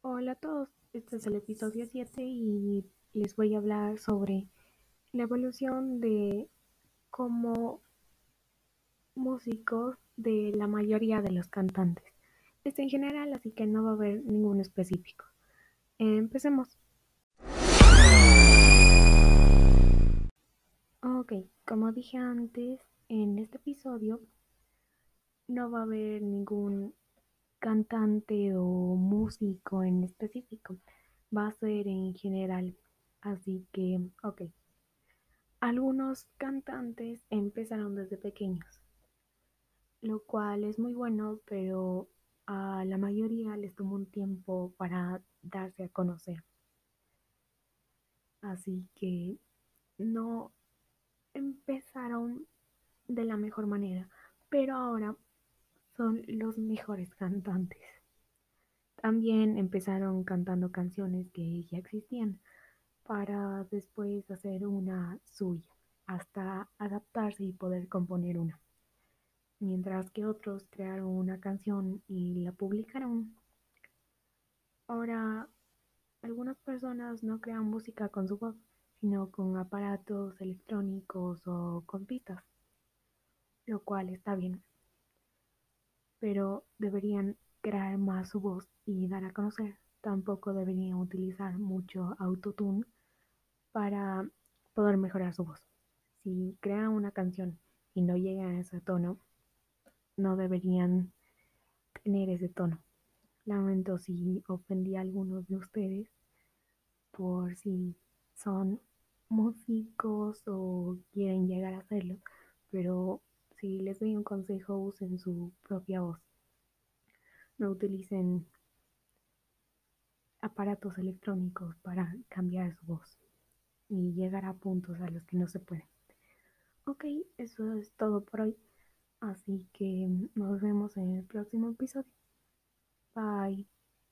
Hola a todos, este es el episodio 7 y les voy a hablar sobre la evolución de como músicos de la mayoría de los cantantes. Es en general, así que no va a haber ningún específico. Empecemos. Ok, como dije antes, en este episodio no va a haber ningún cantante o músico en específico. Va a ser en general. Así que, ok. Algunos cantantes empezaron desde pequeños, lo cual es muy bueno, pero a la mayoría les tomó un tiempo para darse a conocer. Así que no empezaron de la mejor manera, pero ahora son los mejores cantantes. También empezaron cantando canciones que ya existían para después hacer una suya, hasta adaptarse y poder componer una. Mientras que otros crearon una canción y la publicaron. Ahora, algunas personas no crean música con su voz, sino con aparatos electrónicos o con pistas, lo cual está bien pero deberían crear más su voz y dar a conocer. Tampoco deberían utilizar mucho autotune para poder mejorar su voz. Si crean una canción y no llegan a ese tono, no deberían tener ese tono. Lamento si ofendí a algunos de ustedes por si son músicos o quieren llegar a hacerlo, pero si les doy un consejo, usen su propia voz. No utilicen aparatos electrónicos para cambiar su voz y llegar a puntos a los que no se puede. Ok, eso es todo por hoy. Así que nos vemos en el próximo episodio. Bye.